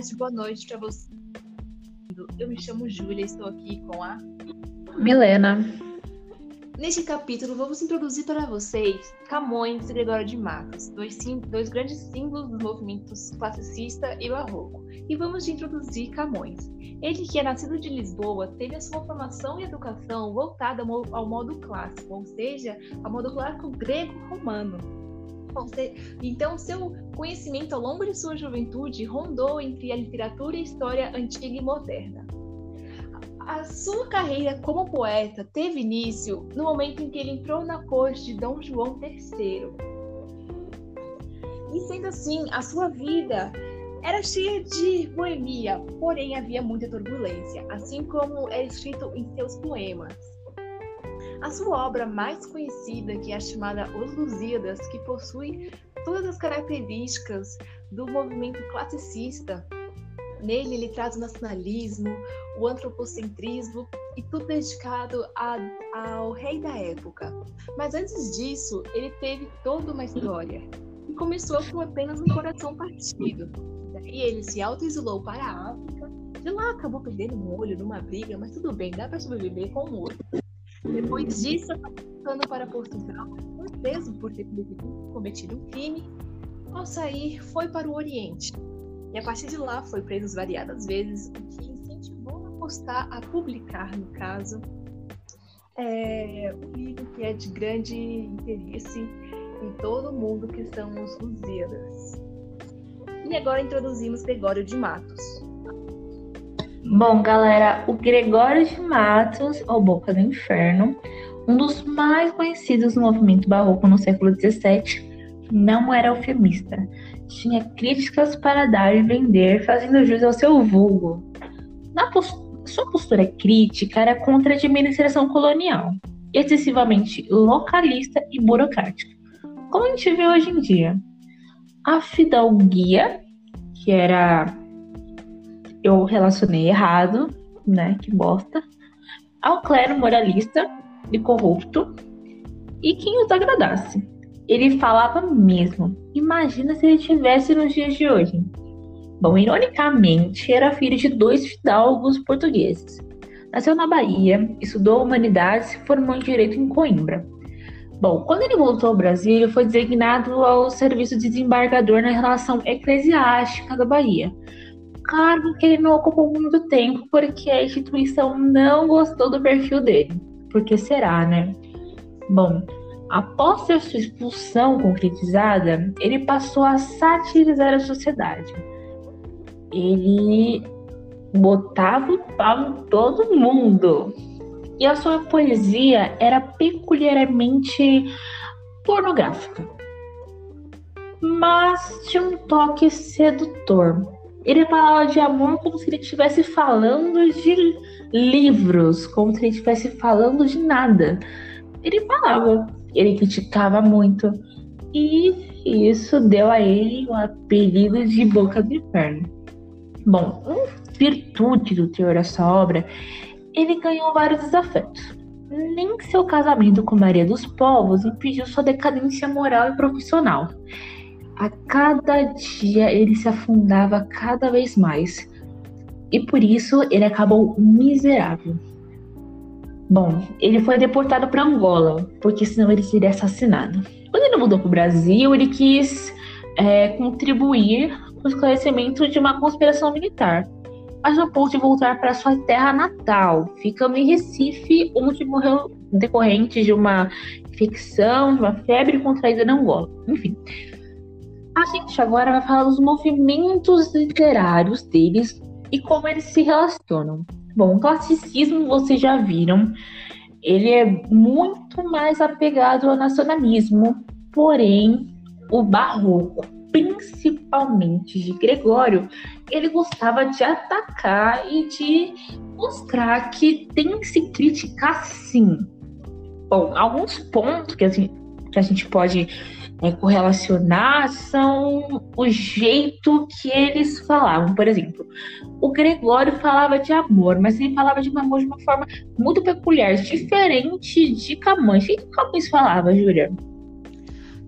tarde, boa noite para você. Eu me chamo Júlia e estou aqui com a Milena. Neste capítulo, vamos introduzir para vocês Camões e Gregório de Matos, dois, dois grandes símbolos dos movimentos classicista e barroco. E vamos introduzir Camões. Ele, que é nascido de Lisboa, teve a sua formação e educação voltada ao modo clássico, ou seja, ao modo clássico grego-romano. Então, seu conhecimento ao longo de sua juventude rondou entre a literatura e a história antiga e moderna. A sua carreira como poeta teve início no momento em que ele entrou na corte de Dom João III. E sendo assim, a sua vida era cheia de boemia, porém havia muita turbulência, assim como é escrito em seus poemas. A sua obra mais conhecida, que é a chamada Os Lusíadas, que possui todas as características do movimento classicista, Nele ele traz o nacionalismo, o antropocentrismo e tudo dedicado a, ao rei da época. Mas antes disso, ele teve toda uma história. E começou com apenas um coração partido. Daí ele se auto-isolou para a África. De lá acabou perdendo um olho numa briga, mas tudo bem, dá para sobreviver com um olho. Depois disso, voltando para Portugal, foi preso por ter cometido um crime. Ao sair, foi para o Oriente, e a partir de lá foi preso variadas vezes, o que incentivou a postar, a publicar, no caso, é, um livro que é de grande interesse em todo mundo, que são os Lusíadas. E agora introduzimos Gregório de Matos. Bom, galera, o Gregório de Matos, ou Boca do Inferno, um dos mais conhecidos do movimento barroco no século XVII, não era eufemista tinha críticas para dar e vender, fazendo jus ao seu vulgo. Na post sua postura crítica era contra a administração colonial, excessivamente localista e burocrática, como a gente vê hoje em dia. A fidalguia, que era. Eu relacionei errado, né? Que bosta. Ao clero moralista e corrupto, e quem os agradasse. Ele falava mesmo. Imagina se ele tivesse nos dias de hoje. Bom, ironicamente, era filho de dois fidalgos portugueses. Nasceu na Bahia, estudou humanidades e formou em direito em Coimbra. Bom, quando ele voltou ao Brasil, ele foi designado ao serviço de desembargador na relação eclesiástica da Bahia. Cargo que ele não ocupou muito tempo porque a instituição não gostou do perfil dele. Porque será, né? Bom, Após ter sua expulsão concretizada, ele passou a satirizar a sociedade. Ele botava o pau em todo mundo. E a sua poesia era peculiarmente pornográfica. Mas tinha um toque sedutor. Ele falava de amor como se ele estivesse falando de livros, como se ele estivesse falando de nada. Ele falava ele criticava muito e isso deu a ele o apelido de Boca do Inferno. Bom, em virtude do teor dessa obra, ele ganhou vários desafetos. Nem seu casamento com Maria dos Povos impediu sua decadência moral e profissional. A cada dia ele se afundava cada vez mais. E por isso ele acabou miserável. Bom, ele foi deportado para Angola, porque senão ele seria assassinado. Quando ele mudou para o Brasil, ele quis é, contribuir com o esclarecimento de uma conspiração militar, mas não pôde voltar para sua terra natal, ficando em Recife, onde morreu decorrente de uma infecção, de uma febre contraída na Angola. Enfim. A gente agora vai falar dos movimentos literários deles e como eles se relacionam. Bom, o classicismo vocês já viram, ele é muito mais apegado ao nacionalismo, porém o barroco, principalmente de Gregório, ele gostava de atacar e de mostrar que tem que se criticar sim. Bom, alguns pontos que a gente, que a gente pode é, correlacionar são o jeito que eles falavam. Por exemplo, o Gregório falava de amor, mas ele falava de amor de uma forma muito peculiar, diferente de Camões. O que Camões falava, Júlia?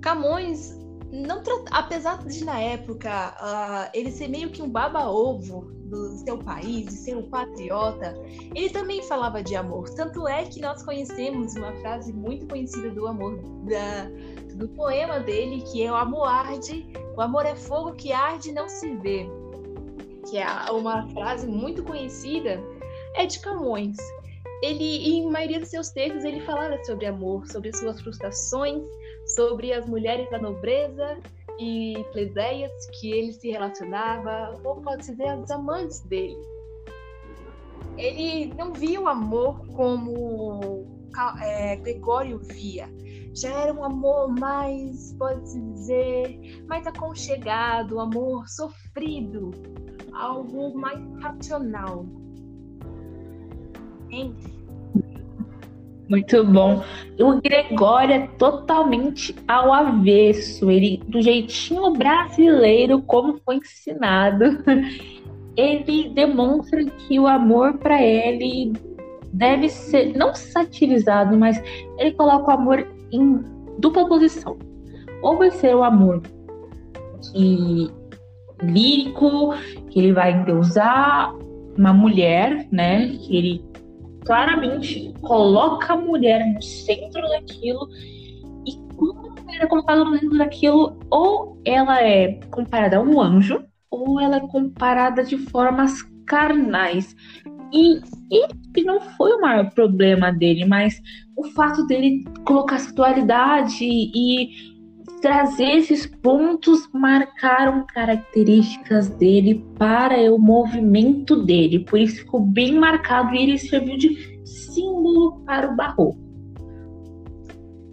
Camões não apesar de na época uh, ele ser meio que um baba-ovo do seu país, de ser um patriota, ele também falava de amor. Tanto é que nós conhecemos uma frase muito conhecida do amor da, do poema dele, que é o amor arde, o amor é fogo que arde e não se vê, que é uma frase muito conhecida, é de Camões. Ele, em maioria dos seus textos, ele falava sobre amor, sobre suas frustrações, sobre as mulheres da nobreza e plebeia que ele se relacionava, ou pode-se dizer, as amantes dele. Ele não via o amor como é, Gregório via. Já era um amor mais, pode-se dizer, mais aconchegado, amor sofrido, algo mais racional. Entende? Muito bom. O Gregório é totalmente ao avesso. Ele, do jeitinho brasileiro, como foi ensinado, ele demonstra que o amor para ele deve ser não satirizado, mas ele coloca o amor em dupla posição. Ou vai ser o amor que lírico, que ele vai endeusar uma mulher, né? Que ele claramente coloca a mulher no centro daquilo e quando a mulher é colocada no centro daquilo, ou ela é comparada a um anjo, ou ela é comparada de formas carnais. E esse não foi o maior problema dele, mas o fato dele colocar essa dualidade e trazer esses pontos marcaram características dele para o movimento dele. Por isso ficou bem marcado e ele serviu de símbolo para o barroco.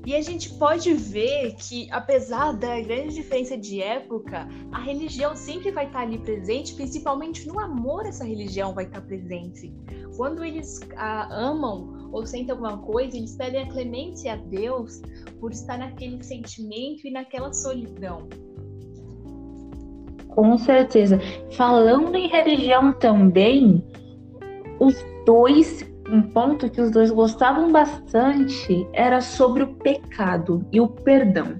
E a gente pode ver que, apesar da grande diferença de época, a religião sempre vai estar ali presente, principalmente no amor essa religião vai estar presente. Quando eles ah, amam ou sentem alguma coisa, eles pedem a clemência a Deus por estar naquele sentimento e naquela solidão. Com certeza. Falando em religião também, os dois, um ponto que os dois gostavam bastante era sobre o pecado e o perdão.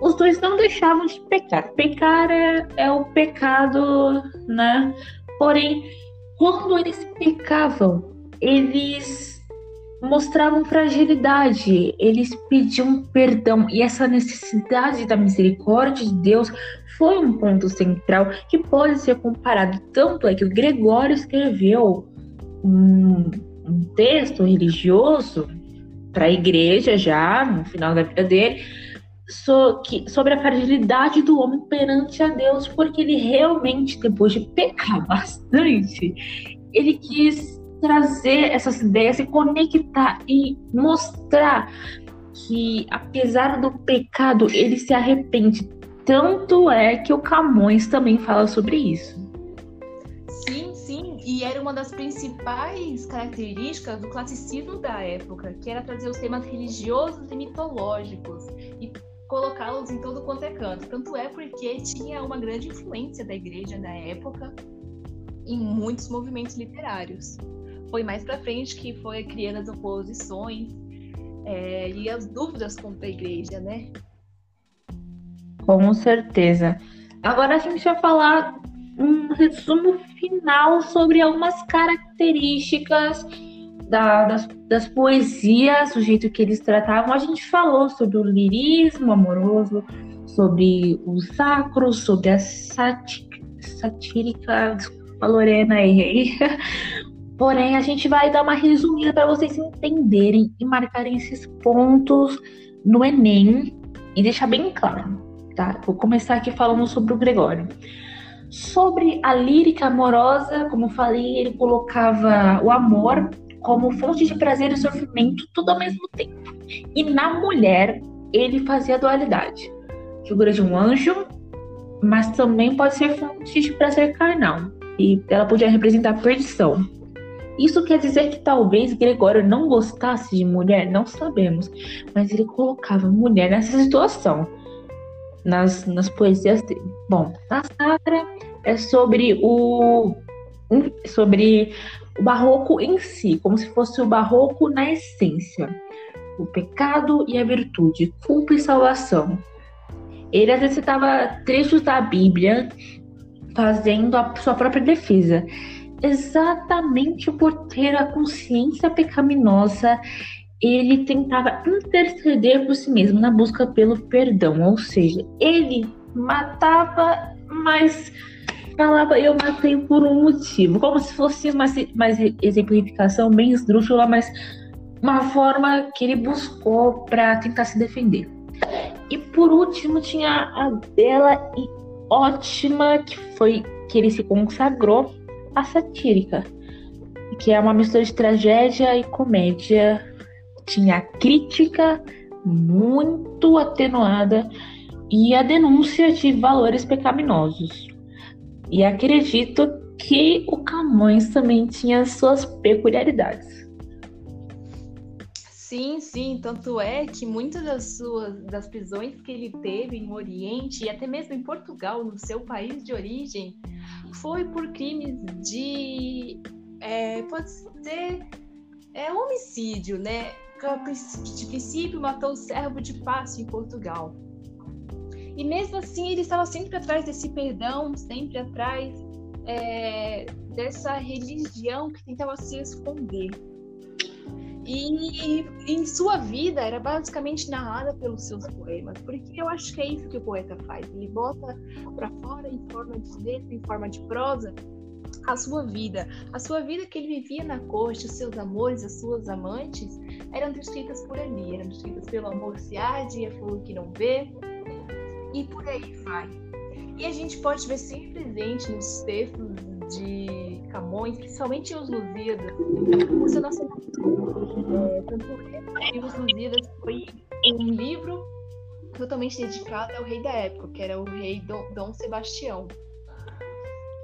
Os dois não deixavam de pecar. Pecar é, é o pecado, né? Porém, quando eles pecavam, eles mostravam fragilidade, eles pediam perdão e essa necessidade da misericórdia de Deus foi um ponto central que pode ser comparado. Tanto é que o Gregório escreveu um, um texto religioso para a igreja já no final da vida dele so, que, sobre a fragilidade do homem perante a Deus, porque ele realmente, depois de pecar bastante, ele quis trazer essas ideias, se conectar e mostrar que, apesar do pecado, ele se arrepende. Tanto é que o Camões também fala sobre isso. Sim, sim, e era uma das principais características do classicismo da época, que era trazer os temas religiosos e mitológicos e colocá-los em todo quanto é canto. Tanto é porque tinha uma grande influência da igreja na época em muitos movimentos literários foi mais para frente que foi criando as oposições é, e as dúvidas contra a igreja, né? Com certeza. Agora a gente vai falar um resumo final sobre algumas características da, das, das, poesias, o jeito que eles tratavam. A gente falou sobre o lirismo amoroso, sobre o sacro, sobre a satírica, desculpa, Lorena, errei, Porém, a gente vai dar uma resumida para vocês entenderem e marcarem esses pontos no Enem e deixar bem claro, tá? Vou começar aqui falando sobre o Gregório. Sobre a lírica amorosa, como falei, ele colocava o amor como fonte de prazer e sofrimento tudo ao mesmo tempo. E na mulher, ele fazia dualidade. Figura de um anjo, mas também pode ser fonte de prazer carnal. E ela podia representar perdição. Isso quer dizer que talvez Gregório não gostasse de mulher? Não sabemos. Mas ele colocava mulher nessa situação. Nas, nas poesias dele. Bom, a Sacra é sobre o. sobre o barroco em si, como se fosse o barroco na essência. O pecado e a virtude, culpa e salvação. Ele às vezes citava trechos da Bíblia, fazendo a sua própria defesa. Exatamente por ter a consciência pecaminosa, ele tentava interceder por si mesmo na busca pelo perdão. Ou seja, ele matava, mas falava eu matei por um motivo, como se fosse uma, uma exemplificação bem esdrúxula, mas uma forma que ele buscou para tentar se defender. E por último tinha a bela e ótima que foi que ele se consagrou a satírica, que é uma mistura de tragédia e comédia. Tinha a crítica muito atenuada e a denúncia de valores pecaminosos. E acredito que o Camões também tinha suas peculiaridades. Sim, sim, tanto é que muitas das suas das prisões que ele teve no Oriente e até mesmo em Portugal, no seu país de origem, foi por crimes de é, pode ser é homicídio, né? De princípio matou o servo de passo em Portugal. E mesmo assim, ele estava sempre atrás desse perdão, sempre atrás é, dessa religião que tentava se esconder. E em sua vida era basicamente narrada pelos seus poemas, porque eu acho que é isso que o poeta faz. Ele bota para fora em forma de letra, em forma de prosa, a sua vida. A sua vida que ele vivia na corte, os seus amores, as suas amantes, eram descritas por ali, eram descritas pelo amor se arde, a flor que não vê, e por aí vai. E a gente pode ver sempre presente nos textos de Camões, principalmente os Lusíadas, seu nascimento. É, tanto que os Lusíadas foi um livro totalmente dedicado ao rei da época, que era o rei Dom, Dom Sebastião.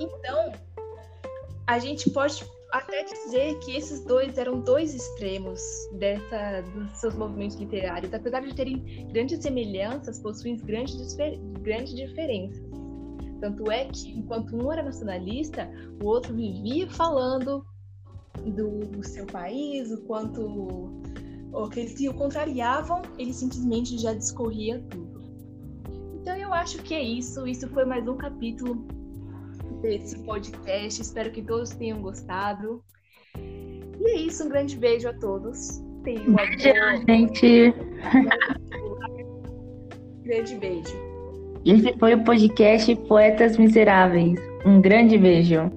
Então, a gente pode até dizer que esses dois eram dois extremos dessa, dos seus movimentos literários. Apesar de terem grandes semelhanças, possuem grandes, grandes diferenças. Tanto é que, enquanto um era nacionalista, o outro vivia falando do seu país, o quanto o que eles o contrariavam, ele simplesmente já discorria tudo. Então eu acho que é isso. Isso foi mais um capítulo desse podcast. Espero que todos tenham gostado. E é isso, um grande beijo a todos. Tenham boa... gente. grande beijo. Esse foi o podcast Poetas Miseráveis. Um grande beijo.